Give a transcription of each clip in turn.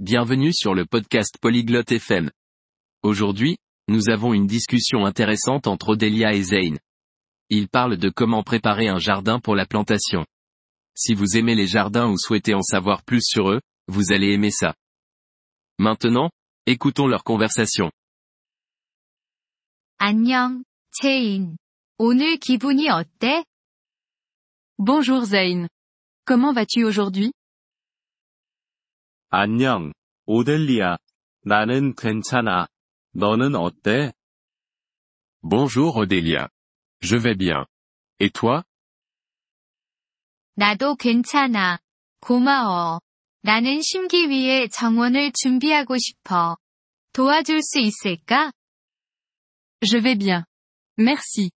bienvenue sur le podcast Polyglotte FM. Aujourd'hui, nous avons une discussion intéressante entre Odélia et Zane. Ils parlent de comment préparer un jardin pour la plantation. Si vous aimez les jardins ou souhaitez en savoir plus sur eux, vous allez aimer ça. Maintenant, écoutons leur conversation. 안녕, 체인. 오늘 기분이 어때? Bonjour Zane. Comment vas-tu aujourd'hui 안녕, 오델리아. 나는 괜찮아. 너는 어때? Bonjour Odélia. Je vais bien. Et toi 나도 괜찮아. 고마워. 나는 심기 위해 정원을 준비하고 싶어. 도와줄 수 있을까? Je vais bien. Merci.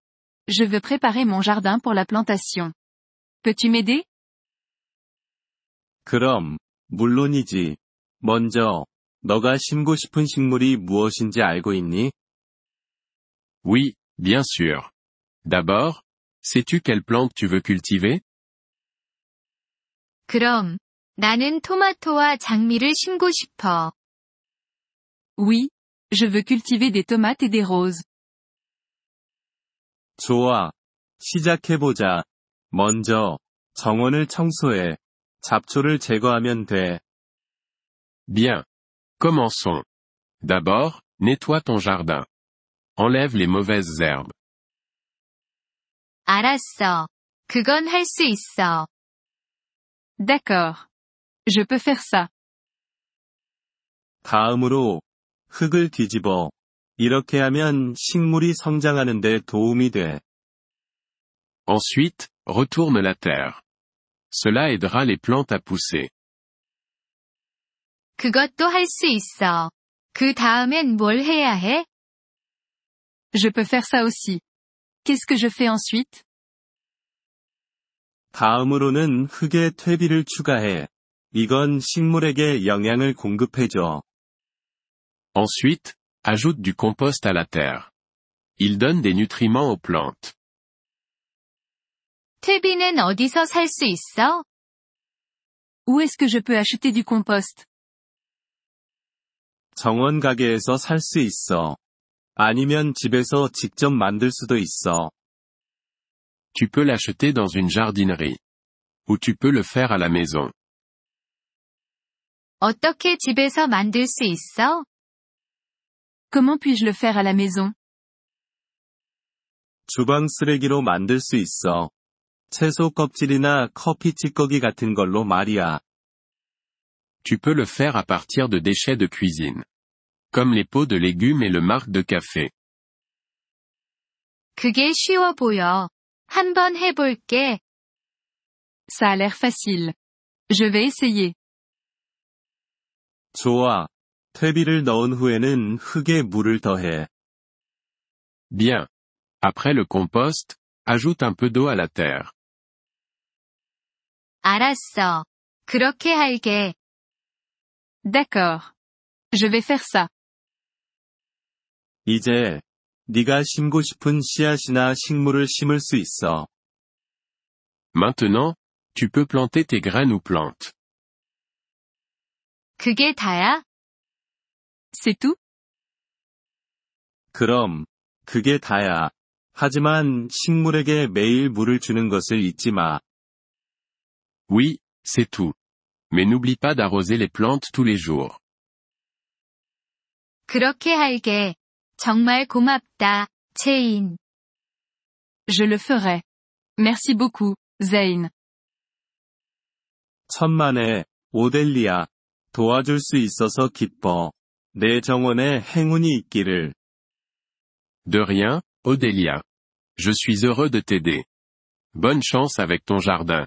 Je veux préparer mon jardin pour la plantation. Peux-tu m'aider 그럼, 물론이지. 먼저, 너가 심고 싶은 식물이 무엇인지 알고 있니? Oui, bien sûr. D'abord, sais-tu quelle plante tu veux cultiver 그럼, 나는 토마토와 장미를 심고 싶어. Oui. Je veux cultiver des tomates et des roses. 좋아. 시작해보자. 먼저, 정원을 청소해. 잡초를 제거하면 돼. Bien. Commençons. D'abord, nettoie ton jardin. Enlève les mauvaises herbes. 알았어. 그건 할 수 있어. D'accord. Je peux faire ça. 다음으로, 흙을 뒤집어. 이렇게 하면 식물이 성장하는 데 도움이 돼. Ensuite, retourne la terre. Cela aidera les plantes à pousser. 그것도 할 수 있어. 그 다음엔 뭘 해야 해? Je peux faire ça aussi. Qu'est-ce que je fais ensuite 다음으로는 흙에 퇴비를 추가해. 이건 식물에게 영양을 공급해줘. Ensuite, ajoute du compost à la terre. Il donne des nutriments aux plantes. 퇴비는 어디서 살 수 있어? Où est-ce que je peux acheter du compost 정원 가게에서 살 수 있어. 아니면 집에서 직접 만들 수도 있어. Tu peux l'acheter dans une jardinerie. Ou tu peux le faire à la maison. 어떻게 집에서 만들 수 있어? Comment puis-je le faire à la maison 주방 쓰레기로 만들 수 있어. 채소 껍질이나 커피 찌꺼기 같은 걸로 말이야. Tu peux le faire à partir de déchets de cuisine. Comme les pots de légumes et le marc de café. 그게 쉬워 보여. 한번 해볼게. Ça a l'air facile. Je vais essayer. 좋아. 퇴비를 넣은 후에는 흙에 물을 더해. Bien. Après le compost, ajoute un peu d'eau à la terre. 알았어. 그렇게 할게. D'accord. Je vais faire ça. 이제, 네가 심고 싶은 씨앗이나 식물을 심을 수 있어. Maintenant, tu peux planter tes graines ou plantes. 그게 다야? C'est tout 그럼, 그게 다야. 하지만 식물에게 매일 물을 주는 것을 잊지 마. Oui, c'est tout. Mais n'oublie pas d'arroser les plantes tous les jours. 그렇게 할게. 정말 고맙다, 체인. Je le ferai. Merci beaucoup, Zane. 천만에, 오델리아. 도와줄 수 있어서 기뻐. 내 정원에 행운이 있기를. De rien, Odélia. Je suis heureux de t'aider. Bonne chance avec ton jardin.